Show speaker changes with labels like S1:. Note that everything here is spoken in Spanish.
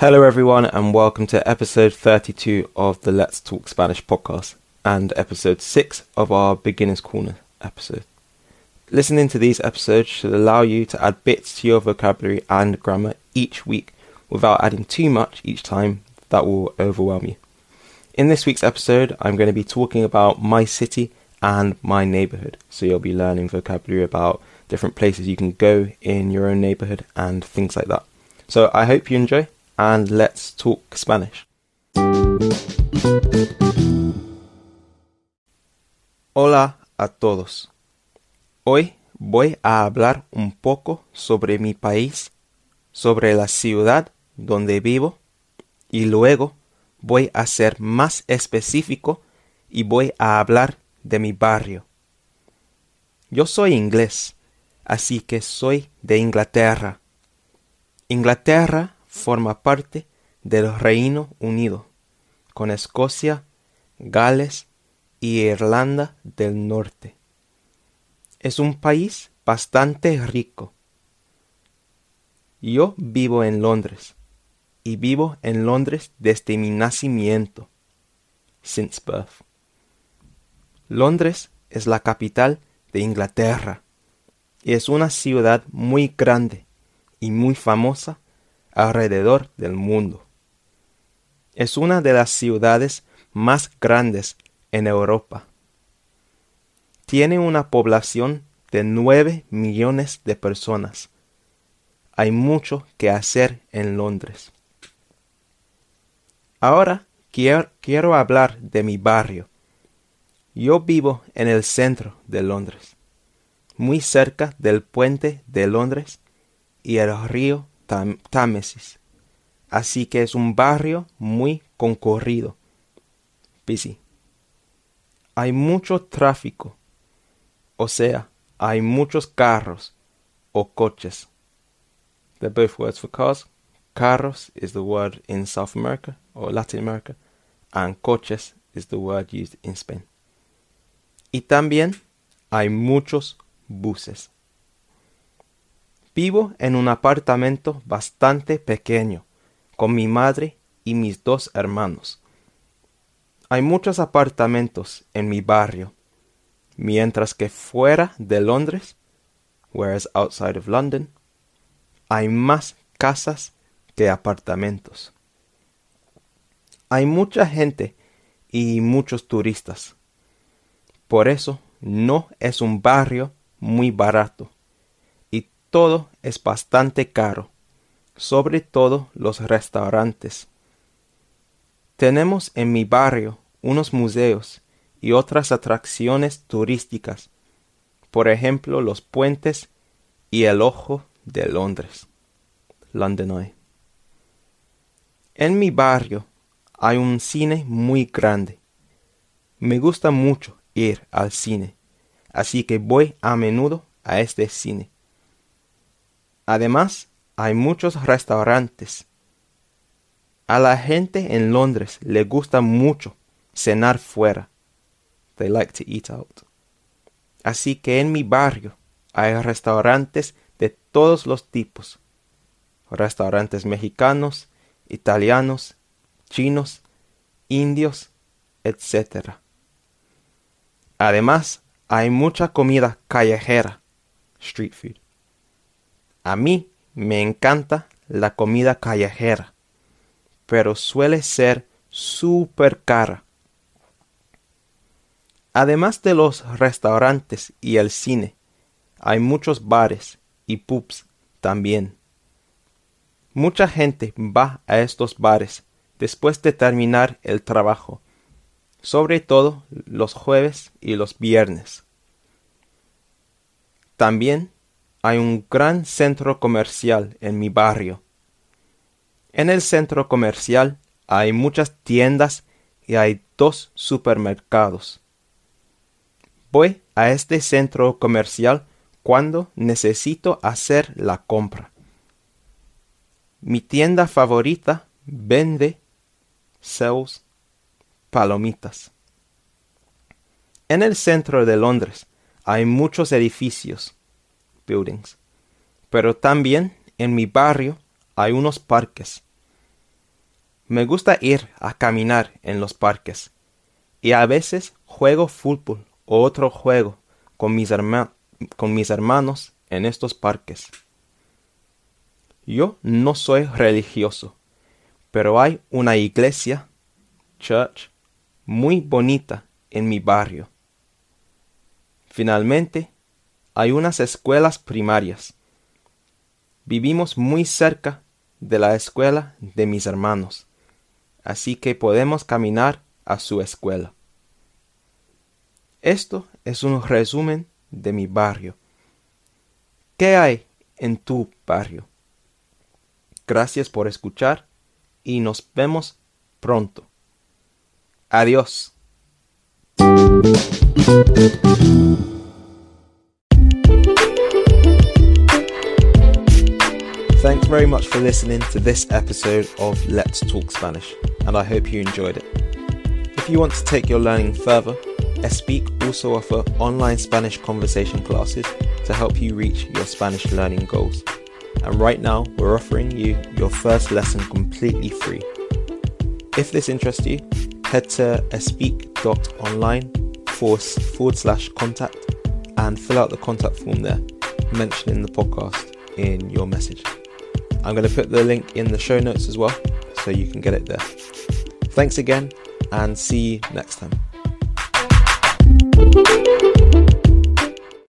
S1: Hello, everyone, and welcome to episode 32 of the Let's Talk Spanish podcast and episode 6 of our Beginner's Corner episode. Listening to these episodes should allow you to add bits to your vocabulary and grammar each week without adding too much each time that will overwhelm you. In this week's episode, I'm going to be talking about my city and my neighborhood. So you'll be learning vocabulary about different places you can go in your own neighborhood and things like that. So I hope you enjoy and let's talk Spanish. Hola a todos. Hoy voy a hablar un poco sobre mi país, sobre la ciudad donde vivo y luego voy a ser más específico y voy a hablar de mi barrio. Yo soy inglés, así que soy de Inglaterra. Inglaterra forma parte del Reino Unido, con Escocia, Gales y Irlanda del Norte. Es un país bastante rico. Yo vivo en Londres y vivo en Londres desde mi nacimiento, since birth. Londres es la capital de Inglaterra y es una ciudad muy grande y muy famosa alrededor del mundo. Es una de las ciudades más grandes en Europa. Tiene una población de 9 millones de personas. Hay mucho que hacer en Londres. Ahora quiero, quiero hablar de mi barrio. Yo vivo en el centro de Londres, muy cerca del puente de Londres y el río Támesis. Así que es un barrio muy concurrido. Busy. Hay mucho tráfico. O sea, hay muchos carros o coches. They're both words for cars. Carros is the word in South America or Latin America, and coches is the word used in Spain. Y también hay muchos buses. Vivo en un apartamento bastante pequeño, con mi madre y mis dos hermanos. Hay muchos apartamentos en mi barrio, mientras que fuera de Londres, whereas outside of London, hay más casas que apartamentos. Hay mucha gente y muchos turistas. Por eso no es un barrio muy barato todo es bastante caro, sobre todo los restaurantes. Tenemos en mi barrio unos museos y otras atracciones turísticas, por ejemplo los puentes y el Ojo de Londres, London Eye. En mi barrio hay un cine muy grande. Me gusta mucho ir al cine, así que voy a menudo a este cine. Además, hay muchos restaurantes. A la gente en Londres le gusta mucho cenar fuera. They like to eat out. Así que en mi barrio hay restaurantes de todos los tipos. Restaurantes mexicanos, italianos, chinos, indios, etc. Además, hay mucha comida callejera, street food. A mí me encanta la comida callejera, pero suele ser súper cara. Además de los restaurantes y el cine, hay muchos bares y pubs también. Mucha gente va a estos bares después de terminar el trabajo, sobre todo los jueves y los viernes. También hay un gran centro comercial en mi barrio. En el centro comercial hay muchas tiendas y hay dos supermercados. Voy a este centro comercial cuando necesito hacer la compra. Mi tienda favorita vende sells palomitas. En el centro de Londres hay muchos edificios buildings. Pero también en mi barrio hay unos parques. Me gusta ir a caminar en los parques y a veces juego fútbol o otro juego con mis, con mis hermanos en estos parques. Yo no soy religioso, pero hay una iglesia, church, muy bonita en mi barrio. Finalmente, hay unas escuelas primarias. Vivimos muy cerca de la escuela de mis hermanos así que podemos caminar a su escuela. Esto es un resumen de mi barrio. ¿Qué hay en tu barrio? Gracias por escuchar y nos vemos pronto. Adiós. Thanks very much for listening to this episode of Let's Talk Spanish. and I hope you enjoyed it. If you want to take your learning further, Espeak also offer online Spanish conversation classes to help you reach your Spanish learning goals. And right now, we're offering you your first lesson completely free. If this interests you, head to espeak.online forward slash contact and fill out the contact form there, mentioning the podcast in your message. I'm going to put the link in the show notes as well, so you can get it there. Thanks again, and see you next time.